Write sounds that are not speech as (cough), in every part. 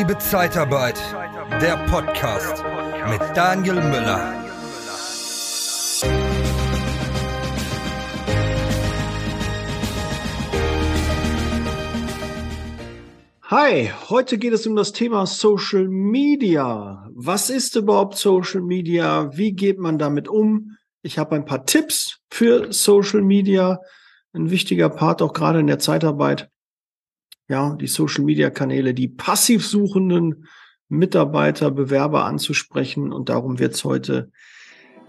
Liebe Zeitarbeit, der Podcast mit Daniel Müller. Hi, heute geht es um das Thema Social Media. Was ist überhaupt Social Media? Wie geht man damit um? Ich habe ein paar Tipps für Social Media. Ein wichtiger Part auch gerade in der Zeitarbeit ja, die Social Media Kanäle, die passiv suchenden Mitarbeiter, Bewerber anzusprechen. Und darum wird es heute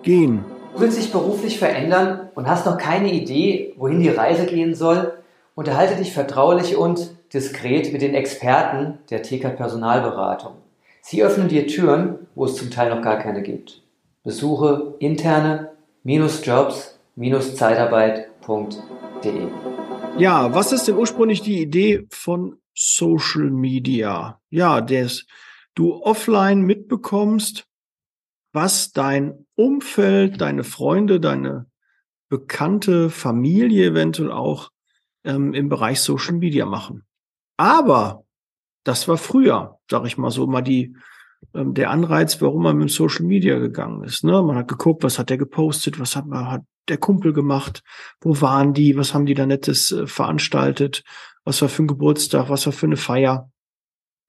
gehen. Du willst dich beruflich verändern und hast noch keine Idee, wohin die Reise gehen soll? Unterhalte dich vertraulich und diskret mit den Experten der TK Personalberatung. Sie öffnen dir Türen, wo es zum Teil noch gar keine gibt. Besuche interne-jobs-zeitarbeit.de. Ja, was ist denn ursprünglich die Idee von Social Media? Ja, dass du offline mitbekommst, was dein Umfeld, deine Freunde, deine bekannte Familie eventuell auch ähm, im Bereich Social Media machen. Aber das war früher, sag ich mal so, mal die ähm, der Anreiz, warum man mit Social Media gegangen ist. Ne? Man hat geguckt, was hat der gepostet, was hat, hat der Kumpel gemacht, wo waren die, was haben die da Nettes äh, veranstaltet, was war für ein Geburtstag, was war für eine Feier.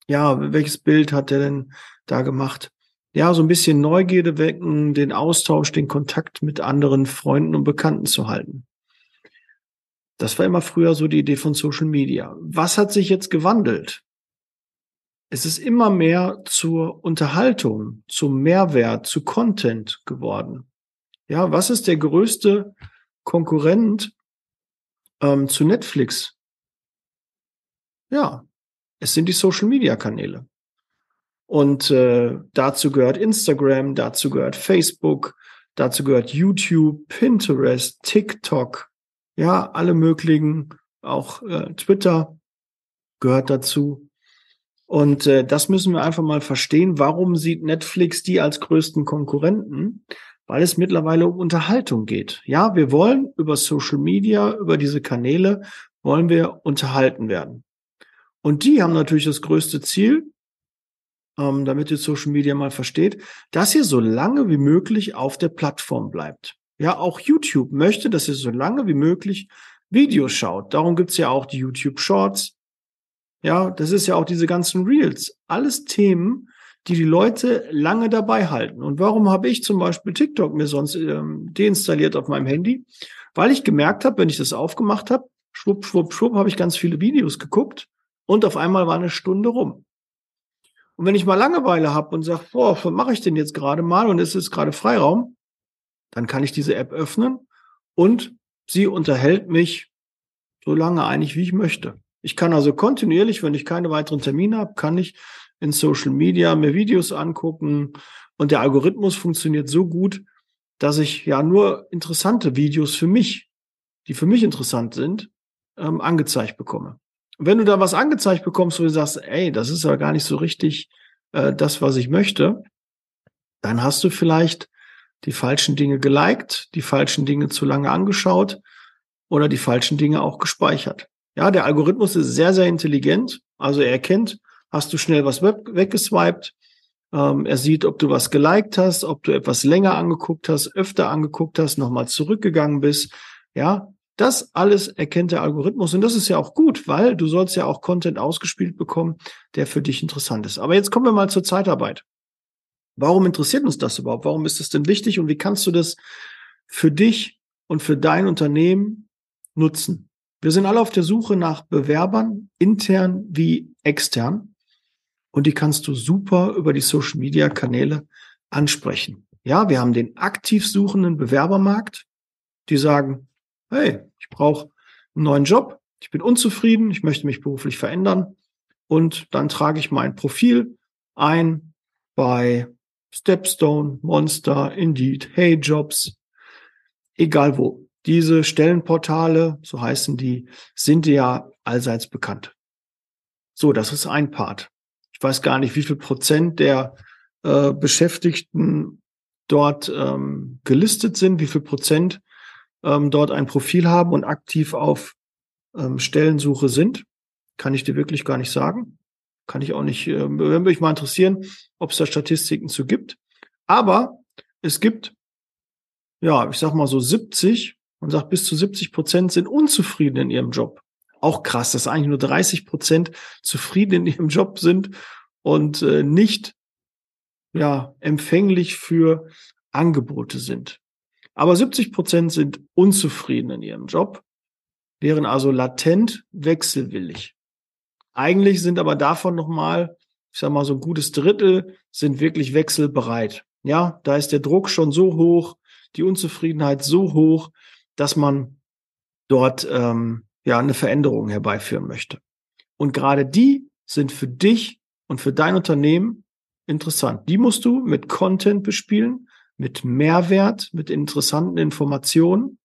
Ja, welches Bild hat der denn da gemacht? Ja, so ein bisschen Neugierde wecken, den Austausch, den Kontakt mit anderen Freunden und Bekannten zu halten. Das war immer früher so die Idee von Social Media. Was hat sich jetzt gewandelt? es ist immer mehr zur Unterhaltung, zum Mehrwert, zu Content geworden. Ja, was ist der größte Konkurrent ähm, zu Netflix? Ja, es sind die Social Media Kanäle. Und äh, dazu gehört Instagram, dazu gehört Facebook, dazu gehört YouTube, Pinterest, TikTok, ja, alle möglichen, auch äh, Twitter gehört dazu. Und äh, das müssen wir einfach mal verstehen. Warum sieht Netflix die als größten Konkurrenten? Weil es mittlerweile um Unterhaltung geht. Ja, wir wollen über Social Media, über diese Kanäle, wollen wir unterhalten werden. Und die haben natürlich das größte Ziel, ähm, damit ihr Social Media mal versteht, dass ihr so lange wie möglich auf der Plattform bleibt. Ja, auch YouTube möchte, dass ihr so lange wie möglich Videos schaut. Darum gibt's ja auch die YouTube Shorts. Ja, das ist ja auch diese ganzen Reels. Alles Themen, die die Leute lange dabei halten. Und warum habe ich zum Beispiel TikTok mir sonst ähm, deinstalliert auf meinem Handy? Weil ich gemerkt habe, wenn ich das aufgemacht habe, schwupp, schwupp, schwupp, habe ich ganz viele Videos geguckt und auf einmal war eine Stunde rum. Und wenn ich mal Langeweile habe und sage, boah, was mache ich denn jetzt gerade mal und es ist gerade Freiraum, dann kann ich diese App öffnen und sie unterhält mich so lange eigentlich, wie ich möchte. Ich kann also kontinuierlich, wenn ich keine weiteren Termine habe, kann ich in Social Media mir Videos angucken und der Algorithmus funktioniert so gut, dass ich ja nur interessante Videos für mich, die für mich interessant sind, ähm, angezeigt bekomme. Und wenn du da was angezeigt bekommst, wo du sagst, ey, das ist ja gar nicht so richtig äh, das, was ich möchte, dann hast du vielleicht die falschen Dinge geliked, die falschen Dinge zu lange angeschaut oder die falschen Dinge auch gespeichert. Ja, der Algorithmus ist sehr, sehr intelligent. Also er erkennt, hast du schnell was weggeswiped. Ähm, er sieht, ob du was geliked hast, ob du etwas länger angeguckt hast, öfter angeguckt hast, nochmal zurückgegangen bist. Ja, das alles erkennt der Algorithmus und das ist ja auch gut, weil du sollst ja auch Content ausgespielt bekommen, der für dich interessant ist. Aber jetzt kommen wir mal zur Zeitarbeit. Warum interessiert uns das überhaupt? Warum ist das denn wichtig und wie kannst du das für dich und für dein Unternehmen nutzen? Wir sind alle auf der Suche nach Bewerbern, intern wie extern. Und die kannst du super über die Social Media Kanäle ansprechen. Ja, wir haben den aktiv suchenden Bewerbermarkt, die sagen, hey, ich brauche einen neuen Job, ich bin unzufrieden, ich möchte mich beruflich verändern. Und dann trage ich mein Profil ein bei Stepstone, Monster, Indeed, Hey Jobs, egal wo. Diese Stellenportale, so heißen die, sind ja allseits bekannt. So, das ist ein Part. Weiß gar nicht, wie viel Prozent der äh, Beschäftigten dort ähm, gelistet sind, wie viel Prozent ähm, dort ein Profil haben und aktiv auf ähm, Stellensuche sind. Kann ich dir wirklich gar nicht sagen. Kann ich auch nicht, äh, würde mich mal interessieren, ob es da Statistiken zu gibt. Aber es gibt, ja, ich sag mal so 70, man sagt bis zu 70 Prozent sind unzufrieden in ihrem Job. Auch krass, dass eigentlich nur 30 Prozent zufrieden in ihrem Job sind und äh, nicht ja empfänglich für Angebote sind. Aber 70 Prozent sind unzufrieden in ihrem Job, wären also latent wechselwillig. Eigentlich sind aber davon nochmal, ich sag mal, so ein gutes Drittel sind wirklich wechselbereit. Ja, da ist der Druck schon so hoch, die Unzufriedenheit so hoch, dass man dort ähm, ja eine Veränderung herbeiführen möchte. Und gerade die sind für dich und für dein Unternehmen interessant. Die musst du mit Content bespielen, mit Mehrwert, mit interessanten Informationen,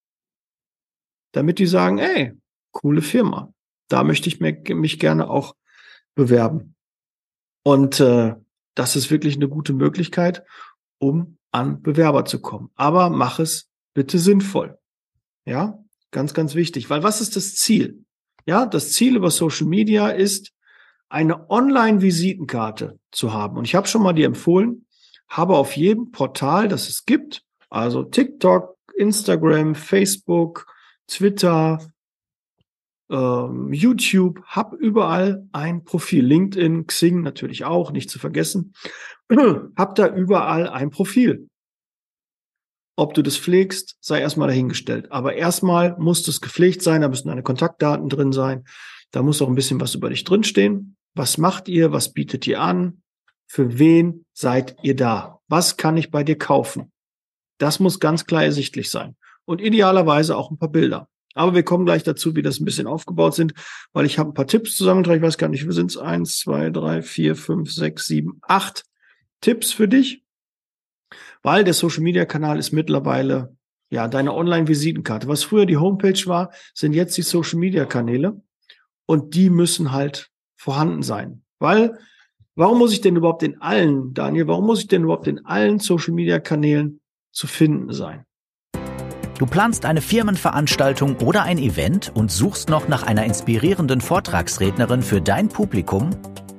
damit die sagen, ey, coole Firma. Da möchte ich mich gerne auch bewerben. Und äh, das ist wirklich eine gute Möglichkeit, um an Bewerber zu kommen. Aber mach es bitte sinnvoll. Ja, ganz, ganz wichtig. Weil was ist das Ziel? Ja, das Ziel über Social Media ist, eine Online-Visitenkarte zu haben. Und ich habe schon mal dir empfohlen, habe auf jedem Portal, das es gibt, also TikTok, Instagram, Facebook, Twitter, ähm, YouTube, hab überall ein Profil. LinkedIn, Xing natürlich auch, nicht zu vergessen. (clears throat) hab da überall ein Profil. Ob du das pflegst, sei erstmal dahingestellt. Aber erstmal muss das gepflegt sein, da müssen deine Kontaktdaten drin sein. Da muss auch ein bisschen was über dich drinstehen. Was macht ihr? Was bietet ihr an? Für wen seid ihr da? Was kann ich bei dir kaufen? Das muss ganz klar ersichtlich sein. Und idealerweise auch ein paar Bilder. Aber wir kommen gleich dazu, wie das ein bisschen aufgebaut sind, weil ich habe ein paar Tipps zusammengetragen. Ich weiß gar nicht, wie sind es? Eins, zwei, drei, vier, fünf, sechs, sieben, acht Tipps für dich. Weil der Social Media Kanal ist mittlerweile ja deine Online-Visitenkarte. Was früher die Homepage war, sind jetzt die Social Media Kanäle. Und die müssen halt vorhanden sein. Weil Warum muss ich denn überhaupt in allen, Daniel, warum muss ich denn überhaupt in allen Social Media Kanälen zu finden sein? Du planst eine Firmenveranstaltung oder ein Event und suchst noch nach einer inspirierenden Vortragsrednerin für dein Publikum?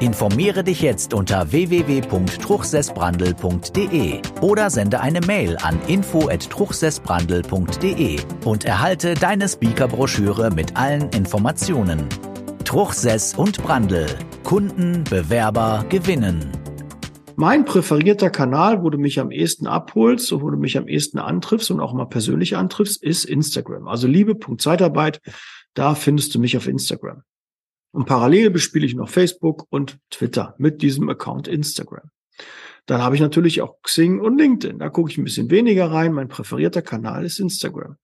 Informiere dich jetzt unter www.truchsessbrandel.de oder sende eine Mail an info@truchsessbrandel.de und erhalte deine Speakerbroschüre mit allen Informationen. Truchsess und Brandel. Kunden, Bewerber gewinnen. Mein präferierter Kanal, wo du mich am ehesten abholst und wo du mich am ehesten antriffst und auch mal persönlich antriffst, ist Instagram. Also liebe.zeitarbeit, da findest du mich auf Instagram. Und parallel bespiele ich noch Facebook und Twitter mit diesem Account Instagram. Dann habe ich natürlich auch Xing und LinkedIn. Da gucke ich ein bisschen weniger rein. Mein präferierter Kanal ist Instagram.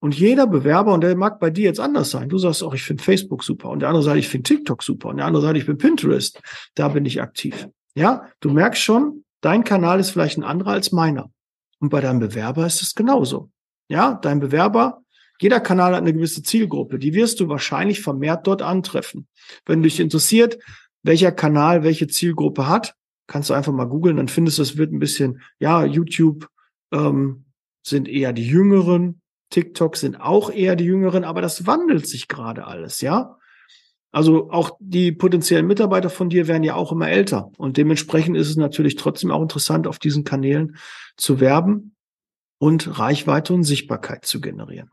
Und jeder Bewerber, und der mag bei dir jetzt anders sein. Du sagst auch, ich finde Facebook super. Und der andere sagt, ich finde TikTok super. Und der andere sagt, ich bin Pinterest. Da bin ich aktiv. Ja, du merkst schon, dein Kanal ist vielleicht ein anderer als meiner. Und bei deinem Bewerber ist es genauso. Ja, dein Bewerber, jeder Kanal hat eine gewisse Zielgruppe. Die wirst du wahrscheinlich vermehrt dort antreffen. Wenn dich interessiert, welcher Kanal welche Zielgruppe hat, kannst du einfach mal googeln, dann findest du, es wird ein bisschen, ja, YouTube ähm, sind eher die Jüngeren, TikTok sind auch eher die Jüngeren, aber das wandelt sich gerade alles, ja. Also auch die potenziellen Mitarbeiter von dir werden ja auch immer älter. Und dementsprechend ist es natürlich trotzdem auch interessant, auf diesen Kanälen zu werben und Reichweite und Sichtbarkeit zu generieren.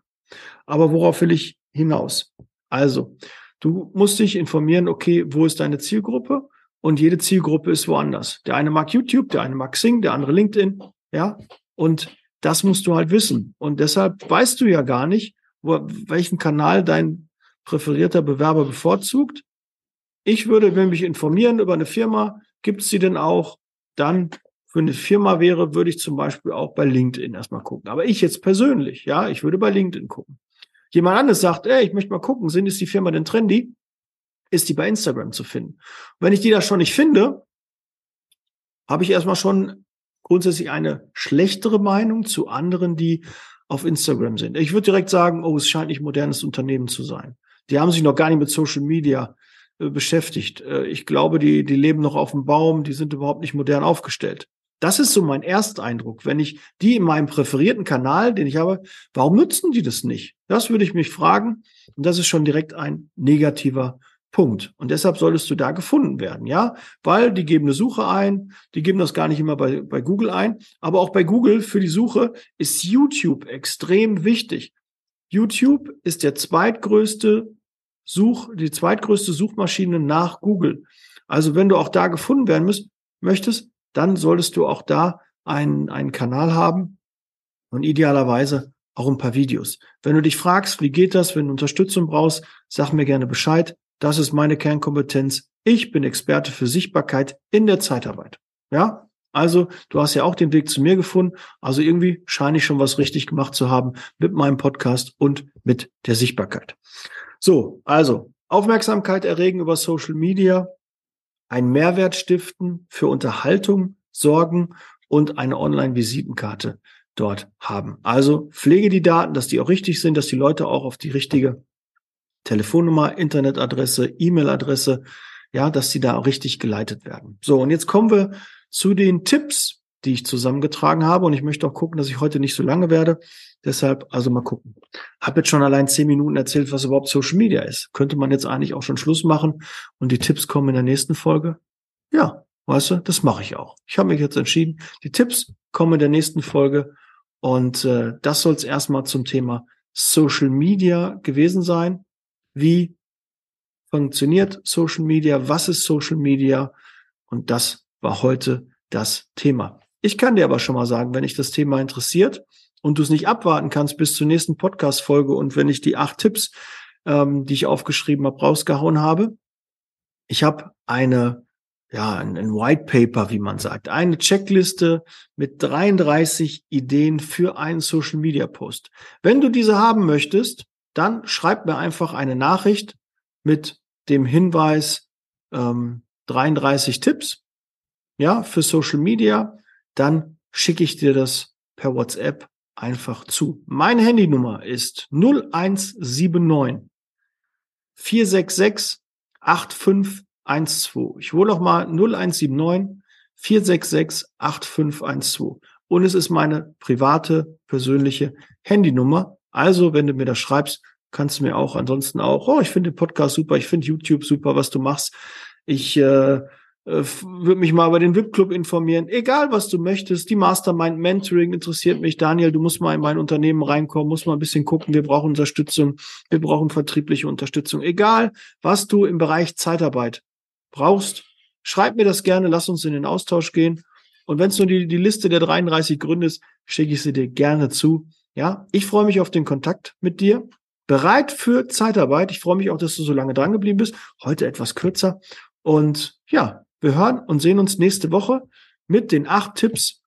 Aber worauf will ich hinaus? Also, du musst dich informieren, okay, wo ist deine Zielgruppe? Und jede Zielgruppe ist woanders. Der eine mag YouTube, der eine mag Xing, der andere LinkedIn, ja. Und das musst du halt wissen. Und deshalb weißt du ja gar nicht, wo, welchen Kanal dein präferierter Bewerber bevorzugt. Ich würde, wenn mich informieren über eine Firma, gibt es sie denn auch? Dann für eine Firma wäre, würde ich zum Beispiel auch bei LinkedIn erstmal gucken. Aber ich jetzt persönlich, ja, ich würde bei LinkedIn gucken. Jemand anderes sagt, ey, ich möchte mal gucken, sind ist die Firma denn trendy? Ist die bei Instagram zu finden? Und wenn ich die da schon nicht finde, habe ich erstmal schon grundsätzlich eine schlechtere Meinung zu anderen, die auf Instagram sind. Ich würde direkt sagen, oh, es scheint nicht modernes Unternehmen zu sein. die haben sich noch gar nicht mit Social Media äh, beschäftigt. Äh, ich glaube, die, die leben noch auf dem Baum, die sind überhaupt nicht modern aufgestellt. Das ist so mein Ersteindruck. Wenn ich die in meinem präferierten Kanal, den ich habe, warum nutzen die das nicht? Das würde ich mich fragen. Und das ist schon direkt ein negativer Punkt. Und deshalb solltest du da gefunden werden, ja? Weil die geben eine Suche ein, die geben das gar nicht immer bei, bei Google ein, aber auch bei Google für die Suche ist YouTube extrem wichtig. YouTube ist der zweitgrößte Such, die zweitgrößte Suchmaschine nach Google. Also wenn du auch da gefunden werden müsst, möchtest, dann solltest du auch da einen, einen Kanal haben und idealerweise auch ein paar Videos. Wenn du dich fragst, wie geht das, wenn du Unterstützung brauchst, sag mir gerne Bescheid. Das ist meine Kernkompetenz. Ich bin Experte für Sichtbarkeit in der Zeitarbeit. Ja, also du hast ja auch den Weg zu mir gefunden. Also irgendwie scheine ich schon was richtig gemacht zu haben mit meinem Podcast und mit der Sichtbarkeit. So, also Aufmerksamkeit erregen über Social Media, einen Mehrwert stiften, für Unterhaltung sorgen und eine Online-Visitenkarte dort haben. Also pflege die Daten, dass die auch richtig sind, dass die Leute auch auf die richtige Telefonnummer, Internetadresse, E-Mail-Adresse, ja, dass sie da auch richtig geleitet werden. So, und jetzt kommen wir zu den Tipps, die ich zusammengetragen habe. Und ich möchte auch gucken, dass ich heute nicht so lange werde. Deshalb, also mal gucken. Hab jetzt schon allein zehn Minuten erzählt, was überhaupt Social Media ist. Könnte man jetzt eigentlich auch schon Schluss machen und die Tipps kommen in der nächsten Folge? Ja, weißt du, das mache ich auch. Ich habe mich jetzt entschieden. Die Tipps kommen in der nächsten Folge. Und äh, das soll es erstmal zum Thema Social Media gewesen sein wie funktioniert Social Media, was ist Social Media und das war heute das Thema. Ich kann dir aber schon mal sagen, wenn dich das Thema interessiert und du es nicht abwarten kannst bis zur nächsten Podcast-Folge und wenn ich die acht Tipps, ähm, die ich aufgeschrieben habe, rausgehauen habe, ich habe eine, ja, ein, ein White Paper, wie man sagt, eine Checkliste mit 33 Ideen für einen Social Media Post. Wenn du diese haben möchtest, dann schreibt mir einfach eine Nachricht mit dem Hinweis ähm, 33 Tipps, ja, für Social Media. Dann schicke ich dir das per WhatsApp einfach zu. Meine Handynummer ist 0179 466 8512. Ich hole noch mal 0179 466 8512. Und es ist meine private, persönliche Handynummer. Also, wenn du mir das schreibst, kannst du mir auch ansonsten auch, oh, ich finde den Podcast super, ich finde YouTube super, was du machst. Ich äh, würde mich mal über den VIP-Club informieren. Egal, was du möchtest. Die Mastermind Mentoring interessiert mich. Daniel, du musst mal in mein Unternehmen reinkommen, musst mal ein bisschen gucken. Wir brauchen Unterstützung. Wir brauchen vertriebliche Unterstützung. Egal, was du im Bereich Zeitarbeit brauchst, schreib mir das gerne. Lass uns in den Austausch gehen. Und wenn es nur die, die Liste der 33 Gründe ist, schicke ich sie dir gerne zu. Ja, ich freue mich auf den Kontakt mit dir. Bereit für Zeitarbeit. Ich freue mich auch, dass du so lange dran geblieben bist. Heute etwas kürzer. Und ja, wir hören und sehen uns nächste Woche mit den acht Tipps,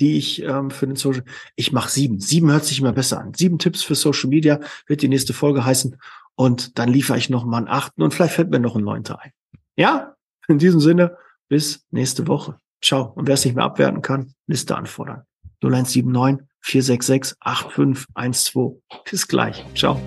die ich ähm, für den Social. Ich mache sieben. Sieben hört sich immer besser an. Sieben Tipps für Social Media wird die nächste Folge heißen. Und dann liefere ich noch mal einen achten und vielleicht fällt mir noch ein neunter ein. Ja, in diesem Sinne, bis nächste Woche. Ciao. Und wer es nicht mehr abwerten kann, Liste anfordern. 0179 466 8512. Bis gleich. Ciao.